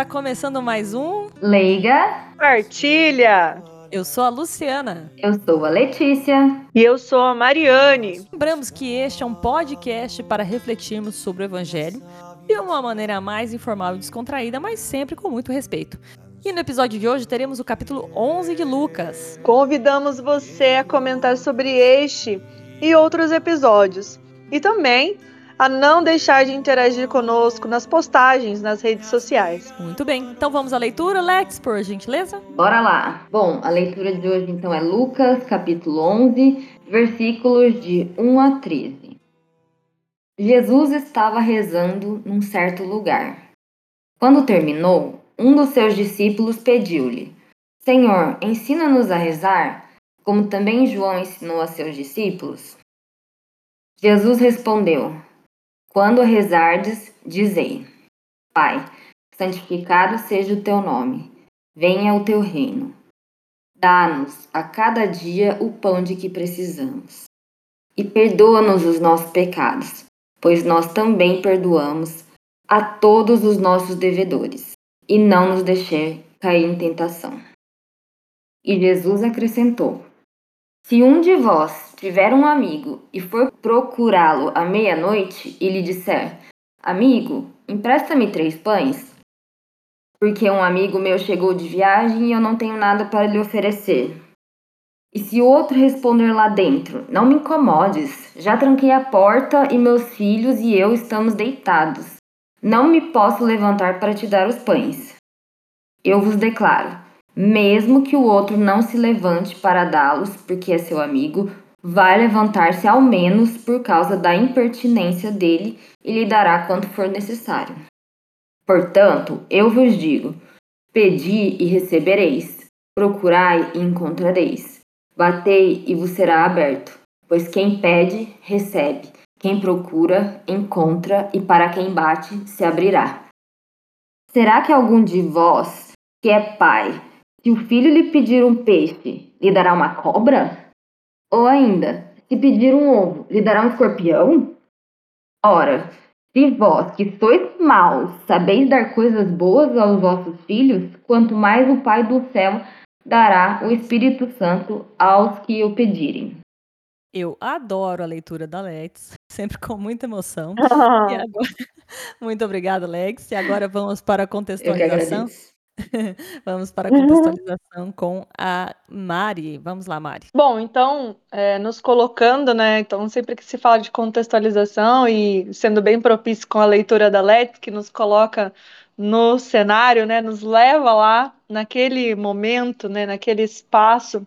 está começando mais um Leiga. Partilha. Eu sou a Luciana. Eu sou a Letícia. E eu sou a Mariane. Lembramos que este é um podcast para refletirmos sobre o Evangelho de uma maneira mais informal e descontraída, mas sempre com muito respeito. E no episódio de hoje teremos o capítulo 11 de Lucas. Convidamos você a comentar sobre este e outros episódios. E também a não deixar de interagir conosco nas postagens nas redes sociais. Muito bem, então vamos à leitura, Lex, por gentileza? Bora lá! Bom, a leitura de hoje então é Lucas, capítulo 11, versículos de 1 a 13. Jesus estava rezando num certo lugar. Quando terminou, um dos seus discípulos pediu-lhe: Senhor, ensina-nos a rezar, como também João ensinou a seus discípulos? Jesus respondeu: quando rezardes, dizei: Pai, santificado seja o teu nome, venha o teu reino. Dá-nos a cada dia o pão de que precisamos. E perdoa-nos os nossos pecados, pois nós também perdoamos a todos os nossos devedores, e não nos deixe cair em tentação. E Jesus acrescentou: Se um de vós tiver um amigo e for procurá-lo à meia-noite e lhe disser: Amigo, empresta-me três pães, porque um amigo meu chegou de viagem e eu não tenho nada para lhe oferecer. E se o outro responder lá dentro: Não me incomodes, já tranquei a porta e meus filhos e eu estamos deitados. Não me posso levantar para te dar os pães. Eu vos declaro: mesmo que o outro não se levante para dá-los, porque é seu amigo, vai levantar-se ao menos por causa da impertinência dele e lhe dará quanto for necessário. Portanto, eu vos digo: pedi e recebereis, procurai e encontrareis, batei e vos será aberto. Pois quem pede, recebe, quem procura, encontra, e para quem bate, se abrirá. Será que algum de vós, que é pai, se o filho lhe pedir um peixe, lhe dará uma cobra? Ou ainda, se pedir um ovo, lhe dará um escorpião? Ora, se vós, que sois maus, sabeis dar coisas boas aos vossos filhos, quanto mais o Pai do céu dará o Espírito Santo aos que o pedirem. Eu adoro a leitura da Lex, sempre com muita emoção. Agora... Muito obrigada, Lex. E agora vamos para a contextualização. Vamos para a contextualização com a Mari. Vamos lá, Mari. Bom, então, é, nos colocando, né? Então, sempre que se fala de contextualização e sendo bem propício com a leitura da Let, que nos coloca no cenário, né? Nos leva lá naquele momento, né? Naquele espaço.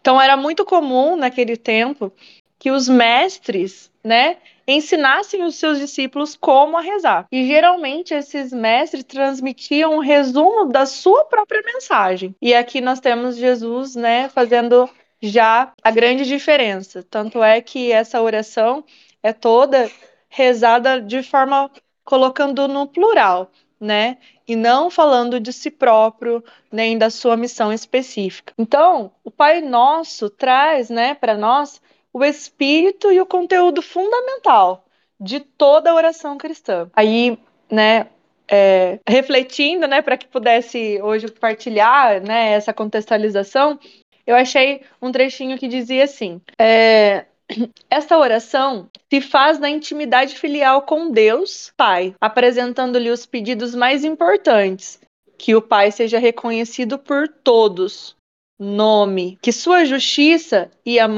Então, era muito comum naquele tempo que os mestres, né? Ensinassem os seus discípulos como a rezar. E geralmente esses mestres transmitiam um resumo da sua própria mensagem. E aqui nós temos Jesus, né, fazendo já a grande diferença. Tanto é que essa oração é toda rezada de forma colocando no plural, né? E não falando de si próprio, nem da sua missão específica. Então, o Pai Nosso traz, né, para nós o espírito e o conteúdo fundamental de toda a oração cristã. Aí, né, é, refletindo, né, para que pudesse hoje partilhar, né, essa contextualização, eu achei um trechinho que dizia assim: é, esta oração se faz na intimidade filial com Deus, Pai, apresentando-lhe os pedidos mais importantes, que o Pai seja reconhecido por todos, nome, que sua justiça e a,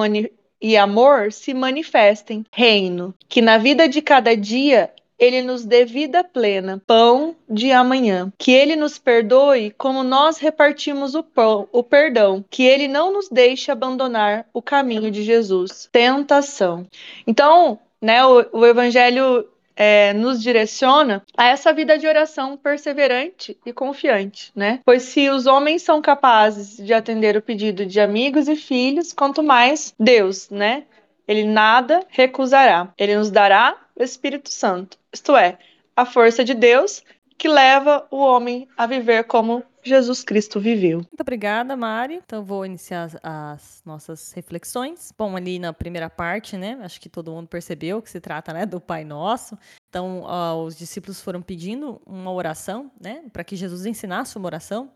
e amor se manifestem. Reino, que na vida de cada dia ele nos dê vida plena, pão de amanhã. Que ele nos perdoe como nós repartimos o, pão, o perdão. Que ele não nos deixe abandonar o caminho de Jesus. Tentação. Então, né, o, o evangelho é, nos direciona a essa vida de oração perseverante e confiante, né? Pois se os homens são capazes de atender o pedido de amigos e filhos, quanto mais Deus, né? Ele nada recusará. Ele nos dará o Espírito Santo, isto é, a força de Deus que leva o homem a viver como Jesus Cristo viveu. Muito obrigada, Mari. Então vou iniciar as nossas reflexões. Bom, ali na primeira parte, né? Acho que todo mundo percebeu que se trata, né, do Pai Nosso. Então, os discípulos foram pedindo uma oração, né, para que Jesus ensinasse uma oração.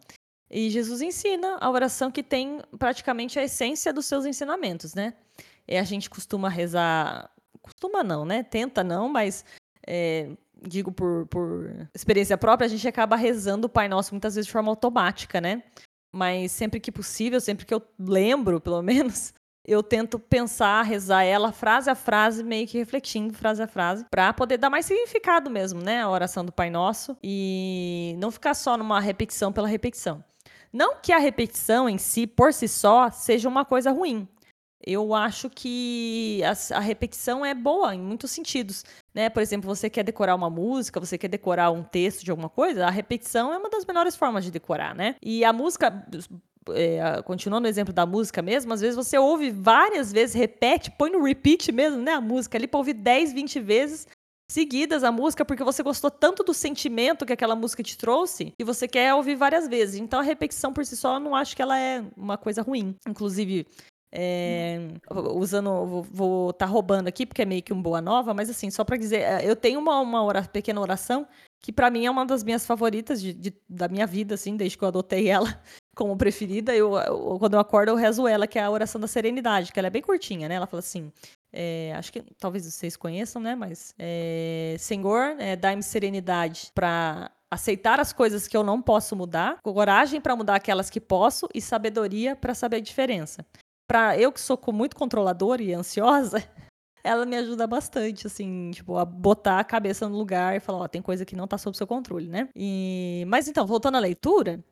E Jesus ensina a oração que tem praticamente a essência dos seus ensinamentos, né? E a gente costuma rezar, costuma não, né? Tenta não, mas é, digo por, por experiência própria, a gente acaba rezando o Pai Nosso muitas vezes de forma automática, né? Mas sempre que possível, sempre que eu lembro, pelo menos, eu tento pensar, rezar ela frase a frase, meio que refletindo frase a frase, para poder dar mais significado mesmo, né? A oração do Pai Nosso e não ficar só numa repetição pela repetição. Não que a repetição em si, por si só, seja uma coisa ruim. Eu acho que a, a, repetição é boa em muitos sentidos. Né? Por exemplo, você quer decorar uma música, você quer decorar um texto de alguma coisa, a repetição é uma das melhores formas de decorar, né? E a música, é, continuando o exemplo da música mesmo, às vezes você ouve várias vezes, repete, põe no repeat mesmo, né? A música ali para ouvir 10, 20 vezes seguidas a música porque você gostou tanto do sentimento que aquela música te trouxe e você quer ouvir várias vezes. Então a repetição por si só eu não acho que ela é uma coisa ruim. Inclusive, é, usando, vou estar tá roubando aqui porque é meio que um boa nova, mas assim, só para dizer, é, eu tenho uma, uma pequena oração que para mim é uma das minhas favoritas de, de, da minha vida, assim, desde que eu adotei ela como preferida. Eu, eu, quando eu acordo, eu rezo ela, que é a oração da serenidade, que ela é bem curtinha, né? Ela fala assim: é, acho que talvez vocês conheçam, né? Mas é, Senhor, é, dá-me serenidade para aceitar as coisas que eu não posso mudar, coragem para mudar aquelas que posso e sabedoria para saber a diferença. Para eu que sou muito controladora e ansiosa, ela me ajuda bastante, assim, tipo, a botar a cabeça no lugar e falar, ó, tem coisa que não tá sob seu controle, né? E... Mas então, voltando à leitura,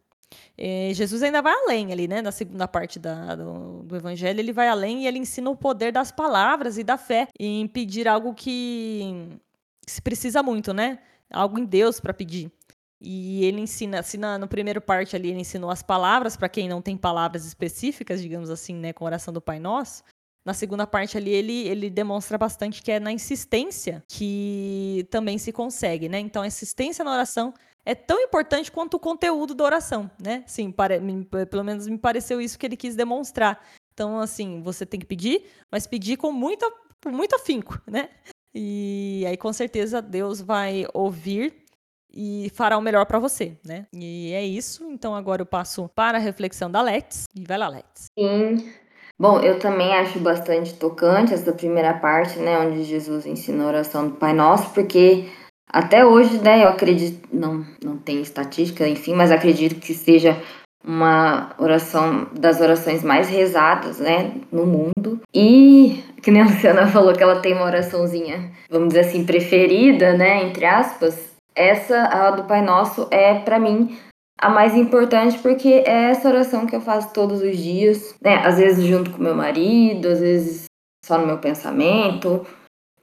é, Jesus ainda vai além ali, né? Na segunda parte da, do, do, Evangelho, ele vai além e ele ensina o poder das palavras e da fé em pedir algo que se precisa muito, né? Algo em Deus para pedir. E ele ensina, assim, na, no primeiro parte ali, ele ensinou as palavras para quem não tem palavras específicas, digamos assim, né, com a oração do Pai Nosso. Na segunda parte ali, ele, ele demonstra bastante que é na insistência que também se consegue, né? Então, a insistência na oração é tão importante quanto o conteúdo da oração, né? Sim, pare, me, pelo menos me pareceu isso que ele quis demonstrar. Então, assim, você tem que pedir, mas pedir com muita, com muito afinco, né? E aí, com certeza, Deus vai ouvir e fará o melhor para você, né? E é isso. Então, agora eu passo para a reflexão da Lex. E vai lá, Lex. Sim. Bom, eu também acho bastante tocante essa primeira parte, né, onde Jesus ensina a oração do Pai Nosso, porque até hoje, né, eu acredito, não, não tem estatística, enfim, mas acredito que seja uma oração das orações mais rezadas, né, no mundo. E que nem a Luciana falou que ela tem uma oraçãozinha, vamos dizer assim, preferida, né, entre aspas. Essa, a do Pai Nosso, é para mim a mais importante porque é essa oração que eu faço todos os dias, né? Às vezes junto com meu marido, às vezes só no meu pensamento.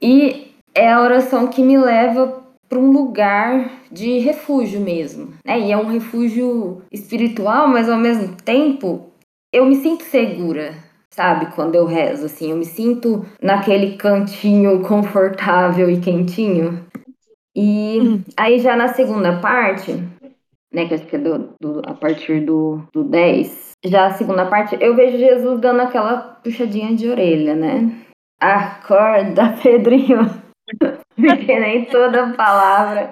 E é a oração que me leva para um lugar de refúgio mesmo, né? E é um refúgio espiritual, mas ao mesmo tempo eu me sinto segura, sabe? Quando eu rezo, assim, eu me sinto naquele cantinho confortável e quentinho. E hum. aí já na segunda parte, né, que acho que é do, do, a partir do, do 10, já a segunda parte, eu vejo Jesus dando aquela puxadinha de orelha, né? Acorda, Pedrinho. Porque nem toda palavra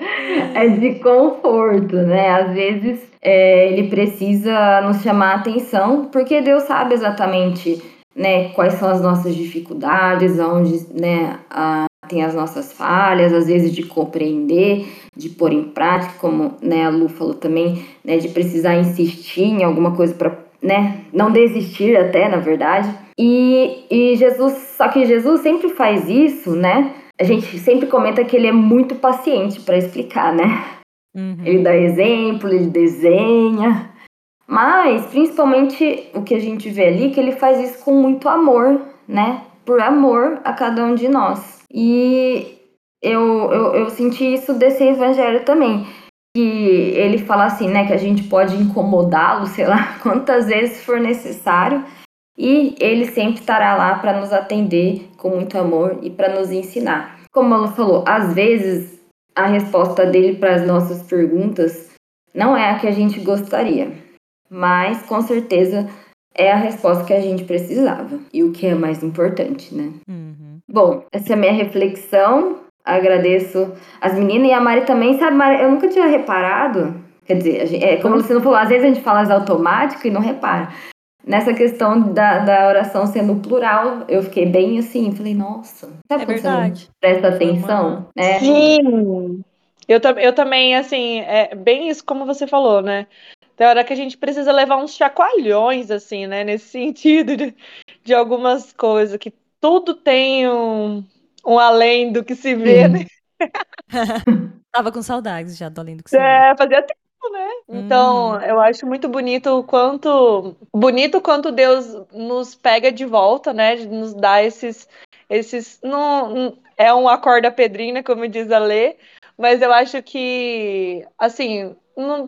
é de conforto, né? Às vezes é, ele precisa nos chamar a atenção, porque Deus sabe exatamente né, quais são as nossas dificuldades, onde né, a, tem as nossas falhas, às vezes de compreender, de pôr em prática, como né, a Lu falou também, né, de precisar insistir em alguma coisa para né, não desistir até, na verdade. E, e Jesus, só que Jesus sempre faz isso, né? a gente sempre comenta que ele é muito paciente para explicar, né? Uhum. Ele dá exemplo, ele desenha. Mas, principalmente, o que a gente vê ali, que ele faz isso com muito amor, né? Por amor a cada um de nós. E eu, eu, eu senti isso desse evangelho também. Que ele fala assim, né? Que a gente pode incomodá-lo, sei lá, quantas vezes for necessário e ele sempre estará lá para nos atender com muito amor e para nos ensinar. Como ela falou, às vezes a resposta dele para as nossas perguntas não é a que a gente gostaria, mas com certeza é a resposta que a gente precisava e o que é mais importante, né? Uhum. Bom, essa é a minha reflexão. Agradeço as meninas e a Mari também, sabe, Mari, eu nunca tinha reparado. Quer dizer, gente, é, como você não falou, às vezes a gente fala as automático e não repara. Nessa questão da, da oração sendo plural, eu fiquei bem assim, falei, nossa, sabe é verdade. presta atenção? Né? Sim. Eu, eu também, assim, é bem isso como você falou, né? Tem hora que a gente precisa levar uns chacoalhões, assim, né? Nesse sentido de, de algumas coisas, que tudo tem um, um além do que se vê, né? Tava com saudades já do além do que se vê. É, fazia tempo né? Então, uhum. eu acho muito bonito o quanto bonito quanto Deus nos pega de volta, né? Nos dá esses esses não é um acorda pedrina, como diz a Lê, mas eu acho que assim,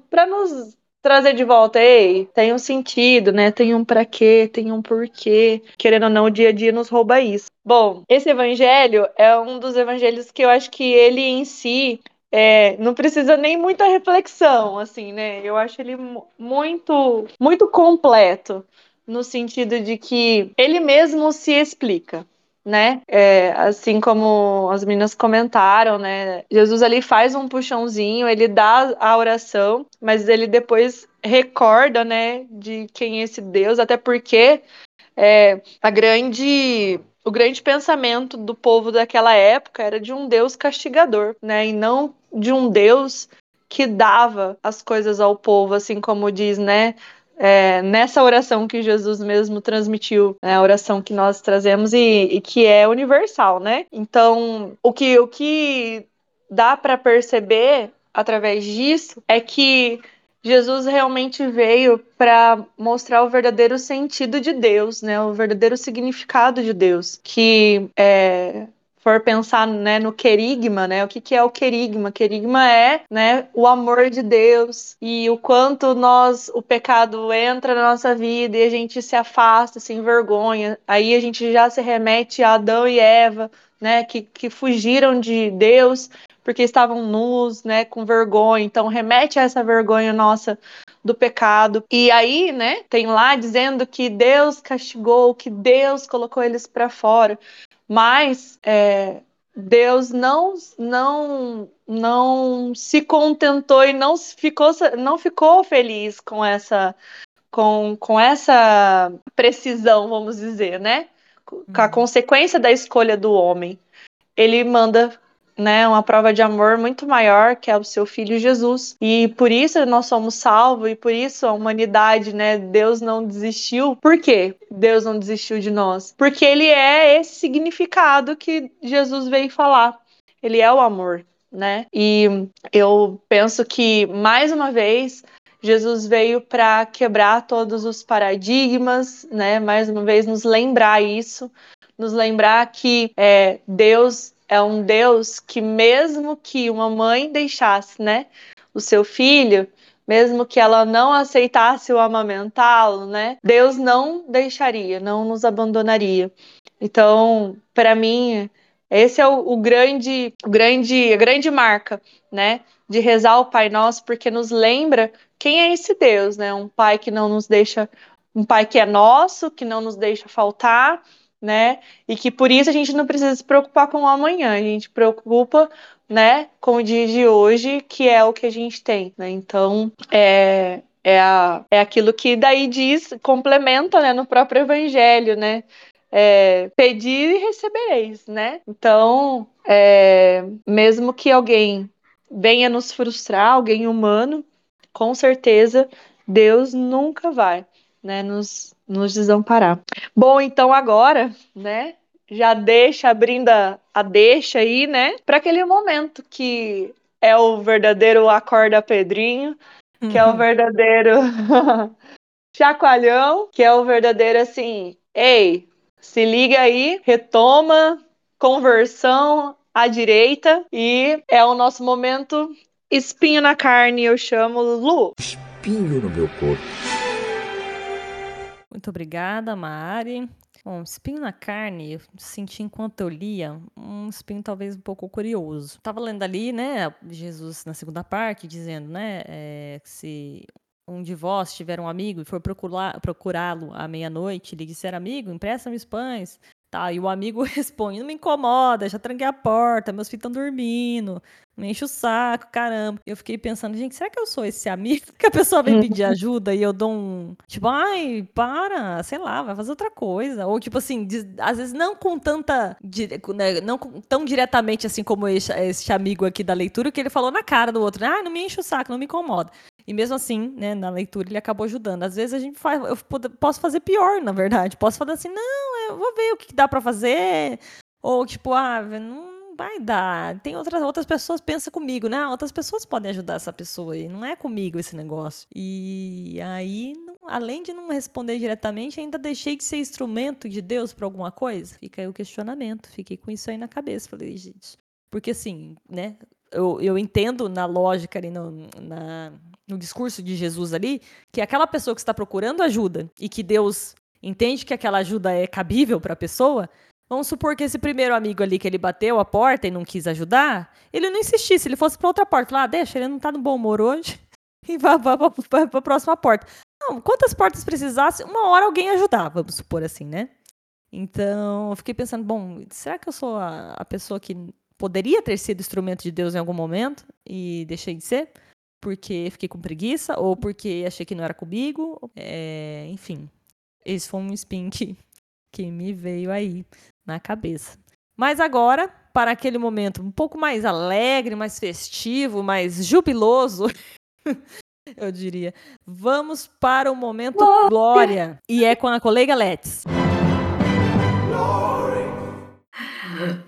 para nos trazer de volta, ei, tem um sentido, né? Tem um para quê, tem um porquê. Querendo ou não, o dia a dia nos rouba isso. Bom, esse evangelho é um dos evangelhos que eu acho que ele em si é, não precisa nem muita reflexão, assim, né? Eu acho ele muito, muito completo no sentido de que ele mesmo se explica. Né? É, assim como as meninas comentaram, né? Jesus ali faz um puxãozinho, ele dá a oração, mas ele depois recorda, né, de quem é esse Deus, até porque é, a grande o grande pensamento do povo daquela época era de um Deus castigador, né? E não de um Deus que dava as coisas ao povo, assim como diz, né? É, nessa oração que Jesus mesmo transmitiu, né, a oração que nós trazemos e, e que é universal, né? Então, o que, o que dá para perceber através disso é que Jesus realmente veio para mostrar o verdadeiro sentido de Deus, né? O verdadeiro significado de Deus, que é, for pensar né, no querigma, né? O que, que é o querigma? Querigma é né, o amor de Deus e o quanto nós, o pecado entra na nossa vida e a gente se afasta, se envergonha. Aí a gente já se remete a Adão e Eva, né? Que, que fugiram de Deus porque estavam nus, né, com vergonha. Então remete a essa vergonha nossa do pecado. E aí, né, tem lá dizendo que Deus castigou, que Deus colocou eles para fora. Mas é, Deus não não não se contentou e não ficou não ficou feliz com essa com, com essa precisão, vamos dizer, né? Com a uhum. consequência da escolha do homem. Ele manda né, uma prova de amor muito maior, que é o seu filho Jesus. E por isso nós somos salvos e por isso a humanidade, né, Deus não desistiu. Por quê? Deus não desistiu de nós? Porque ele é esse significado que Jesus veio falar. Ele é o amor, né? E eu penso que mais uma vez Jesus veio para quebrar todos os paradigmas, né? Mais uma vez nos lembrar isso, nos lembrar que é, Deus é um Deus que, mesmo que uma mãe deixasse, né, o seu filho, mesmo que ela não aceitasse o amamentá-lo, né, Deus não deixaria, não nos abandonaria. Então, para mim, esse é o, o, grande, o grande, a grande marca, né, de rezar o Pai Nosso, porque nos lembra quem é esse Deus, né, um Pai que não nos deixa, um Pai que é nosso, que não nos deixa faltar, né? E que por isso a gente não precisa se preocupar com o amanhã, a gente preocupa, né, com o dia de hoje, que é o que a gente tem, né? Então, é é, a, é aquilo que daí diz, complementa, né, no próprio evangelho, né? É, pedir e recebereis, né? Então, é, mesmo que alguém venha nos frustrar, alguém humano, com certeza Deus nunca vai, né, nos, nos desamparar. Bom, então agora, né, já deixa abrindo a, a deixa aí, né, para aquele momento que é o verdadeiro acorda Pedrinho, que uhum. é o uhum. verdadeiro chacoalhão, que é o verdadeiro assim, ei, se liga aí, retoma, conversão à direita e é o nosso momento espinho na carne, eu chamo Lu. Espinho no meu corpo Muito obrigada, Mari. Bom, espinho na carne, eu senti enquanto eu lia um espinho talvez um pouco curioso. Tava lendo ali, né, Jesus na segunda parte, dizendo, né, é, se um de vós tiver um amigo e for procurá-lo à meia-noite, lhe disser, amigo, empresta-me os pães, Tá, e o amigo responde: não me incomoda, já tranquei a porta, meus filhos estão dormindo, me enche o saco, caramba. Eu fiquei pensando, gente, será que eu sou esse amigo que a pessoa vem pedir ajuda e eu dou um. Tipo, ai, para, sei lá, vai fazer outra coisa. Ou, tipo assim, às vezes não com tanta. Né, não tão diretamente assim como esse, esse amigo aqui da leitura, que ele falou na cara do outro: ah, não me enche o saco, não me incomoda. E mesmo assim, né, na leitura ele acabou ajudando. Às vezes a gente faz, eu posso fazer pior, na verdade. Posso falar assim, não, eu vou ver o que dá para fazer. Ou tipo, ah, não vai dar. Tem outras outras pessoas pensa comigo, né? Outras pessoas podem ajudar essa pessoa aí. Não é comigo esse negócio. E aí, não, além de não responder diretamente, ainda deixei de ser instrumento de Deus para alguma coisa. Fica aí o questionamento. Fiquei com isso aí na cabeça. Falei, gente. Porque assim, né? Eu, eu entendo na lógica ali, no, na, no discurso de Jesus ali, que aquela pessoa que está procurando ajuda e que Deus entende que aquela ajuda é cabível para a pessoa, vamos supor que esse primeiro amigo ali que ele bateu a porta e não quis ajudar, ele não insistisse, ele fosse para outra porta, falar, ah, deixa, ele não está no bom humor hoje, e vá para a próxima porta. Não, quantas portas precisasse, uma hora alguém ajudar, vamos supor assim, né? Então, eu fiquei pensando, bom, será que eu sou a, a pessoa que poderia ter sido instrumento de Deus em algum momento e deixei de ser? Porque fiquei com preguiça ou porque achei que não era comigo. É, enfim, esse foi um spin que, que me veio aí na cabeça. Mas agora, para aquele momento um pouco mais alegre, mais festivo, mais jubiloso, eu diria, vamos para o momento glória. E é com a colega Let's.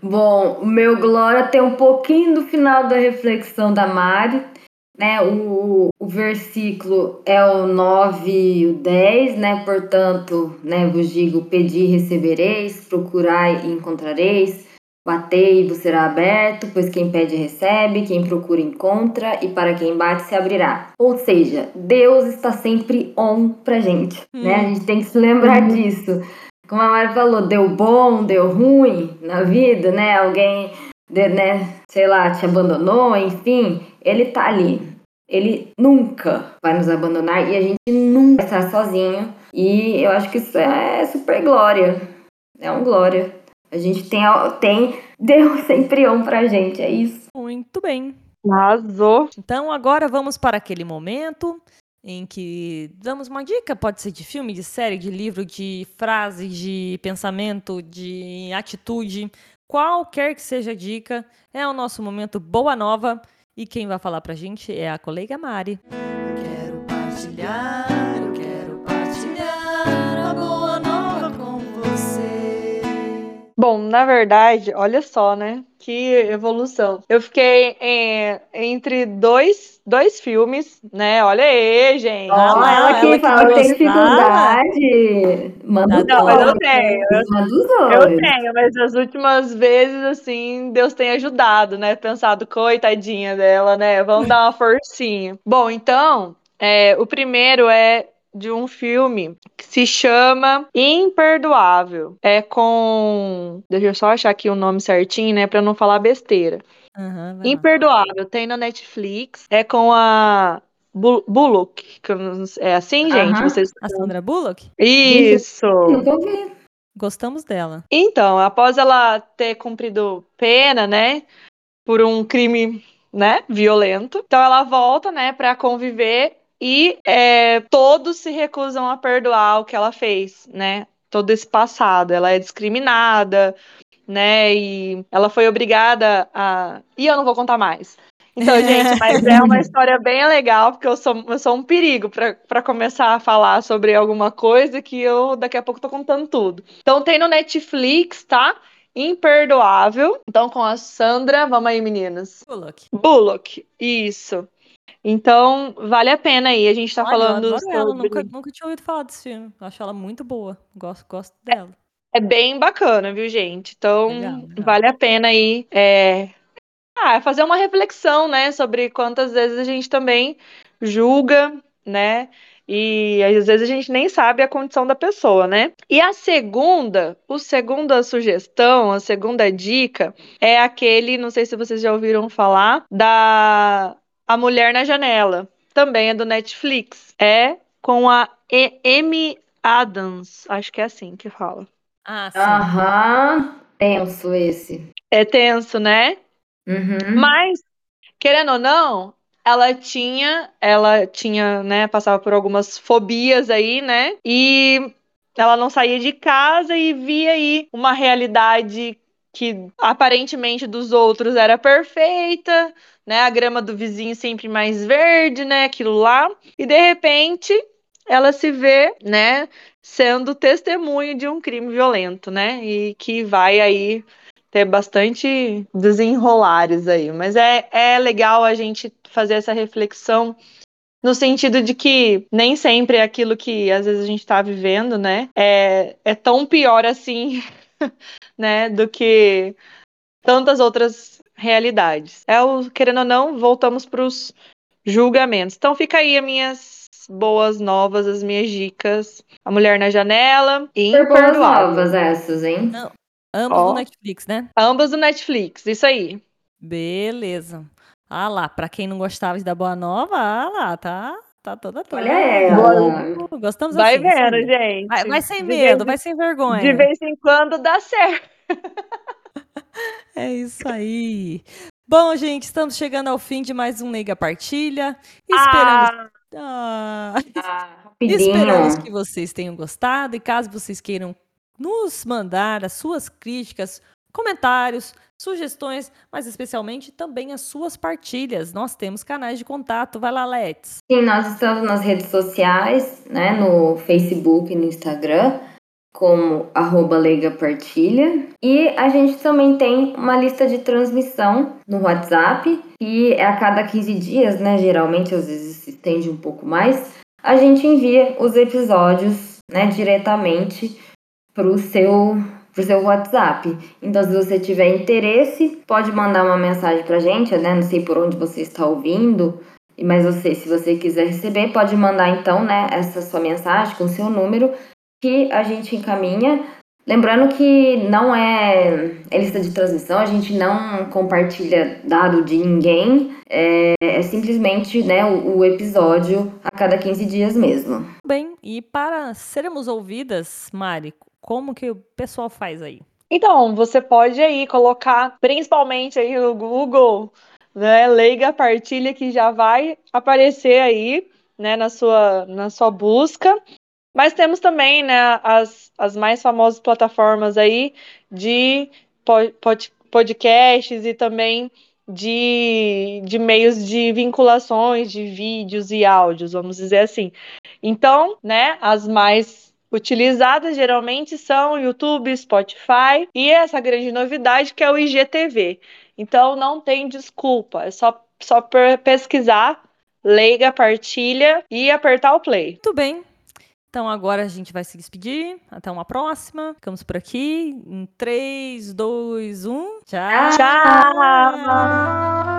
Bom, meu glória tem um pouquinho do final da reflexão da Mari, né? O, o versículo é o 9 e o 10, né? Portanto, né, vos digo, pedi e recebereis, procurai e encontrareis, batei e vos será aberto, pois quem pede recebe, quem procura encontra, e para quem bate se abrirá. Ou seja, Deus está sempre on pra gente, hum. né? A gente tem que se lembrar hum. disso. Como a Mari falou, deu bom, deu ruim na vida, né? Alguém, né, sei lá, te abandonou, enfim ele tá ali. Ele nunca vai nos abandonar e a gente nunca vai estar sozinho. E eu acho que isso é super glória. É um glória. A gente tem, tem Deus sempre um pra gente, é isso. Muito bem. Arrasou. Então agora vamos para aquele momento em que damos uma dica, pode ser de filme, de série, de livro, de frase, de pensamento, de atitude, qualquer que seja a dica, é o nosso momento Boa Nova. E quem vai falar pra gente é a colega Mari. Quero partilhar, Bom, na verdade, olha só, né? Que evolução. Eu fiquei é, entre dois, dois filmes, né? Olha aí, gente. Olha, ah, ela que fala que tem dificuldade. Manda Não, mas eu tenho. Eu, eu tenho, mas as últimas vezes, assim, Deus tem ajudado, né? Pensado, coitadinha dela, né? Vamos dar uma forcinha. Bom, então, é, o primeiro é de um filme que se chama Imperdoável. É com. Deixa eu só achar aqui o nome certinho, né? Pra não falar besteira. Uhum, Imperdoável. Tem na Netflix. É com a. Bullock. É assim, gente? Uhum. Vocês... A Sandra Bullock? Isso. Gostamos dela. Então, após ela ter cumprido pena, né? Por um crime, né? Violento. Então ela volta, né? Pra conviver e é, todos se recusam a perdoar o que ela fez, né? Todo esse passado. Ela é discriminada, né? E ela foi obrigada a. E eu não vou contar mais. Então, gente, mas é uma história bem legal, porque eu sou, eu sou um perigo para começar a falar sobre alguma coisa que eu daqui a pouco tô contando tudo. Então tem no Netflix, tá? Imperdoável. Então, com a Sandra, vamos aí, meninas. Bullock. Bullock, isso. Então, vale a pena aí. A gente tá Olha, falando eu sobre... ela. Nunca, nunca tinha ouvido falar desse filme. Eu acho ela muito boa. Gosto, gosto dela. É, é bem bacana, viu, gente? Então, legal, legal. vale a pena aí. É... Ah, fazer uma reflexão, né? Sobre quantas vezes a gente também julga, né? E às vezes a gente nem sabe a condição da pessoa, né? E a segunda, o segunda sugestão, a segunda dica é aquele, não sei se vocês já ouviram falar, da A Mulher na Janela. Também é do Netflix. É com a Amy Adams, acho que é assim que fala. Ah, sim. Aham, tenso esse. É tenso, né? Uhum. Mas, querendo ou não, ela tinha, ela tinha, né, passava por algumas fobias aí, né? E ela não saía de casa e via aí uma realidade que aparentemente dos outros era perfeita, né? A grama do vizinho sempre mais verde, né? Aquilo lá. E de repente ela se vê, né, sendo testemunha de um crime violento, né? E que vai aí ter bastante desenrolares aí. Mas é, é legal a gente fazer essa reflexão no sentido de que nem sempre é aquilo que às vezes a gente está vivendo, né, é, é tão pior assim, né, do que tantas outras realidades. É o querendo ou não, voltamos para os julgamentos. Então fica aí as minhas boas novas, as minhas dicas. A Mulher na Janela e Imperdoável. boas novas essas, hein? Não, ambos do Netflix, né? Ambas do Netflix, isso aí. Beleza. Ah lá, pra quem não gostava de dar boa nova, ah lá, tá, tá toda toda. Olha ela. Gostamos vai assim. Vai vendo, gente. Vai, vai sem de medo, vai sem vergonha. De vez em quando dá certo. é isso aí. Bom, gente, estamos chegando ao fim de mais um Neiga Partilha. Esperamos. Ah. Ah. Ah, esperamos que vocês tenham gostado e caso vocês queiram nos mandar as suas críticas, comentários, sugestões, mas especialmente também as suas partilhas. Nós temos canais de contato. Vai lá, Let's. Sim, nós estamos nas redes sociais, né, no Facebook e no Instagram, como arroba Leiga Partilha. E a gente também tem uma lista de transmissão no WhatsApp, que é a cada 15 dias, né, geralmente, às vezes se estende um pouco mais, a gente envia os episódios, né, diretamente para o seu pro seu WhatsApp. Então, se você tiver interesse, pode mandar uma mensagem pra gente, né? Não sei por onde você está ouvindo, mas você, se você quiser receber, pode mandar então, né, essa sua mensagem com seu número que a gente encaminha. Lembrando que não é, é lista de transmissão, a gente não compartilha dado de ninguém, é, é simplesmente né, o, o, episódio a cada 15 dias mesmo. Bem, e para sermos ouvidas, Mari, como que o pessoal faz aí? Então, você pode aí colocar, principalmente aí no Google, né, Leiga Partilha, que já vai aparecer aí, né, na sua, na sua busca. Mas temos também, né, as, as mais famosas plataformas aí de pod, podcasts e também de, de meios de vinculações de vídeos e áudios, vamos dizer assim. Então, né, as mais utilizadas geralmente são YouTube, Spotify e essa grande novidade que é o IGTV. Então não tem desculpa, é só, só pesquisar, leiga, partilha e apertar o play. Muito bem. Então agora a gente vai se despedir. Até uma próxima. Ficamos por aqui. Em 3, 2, 1. Tchau. Tchau.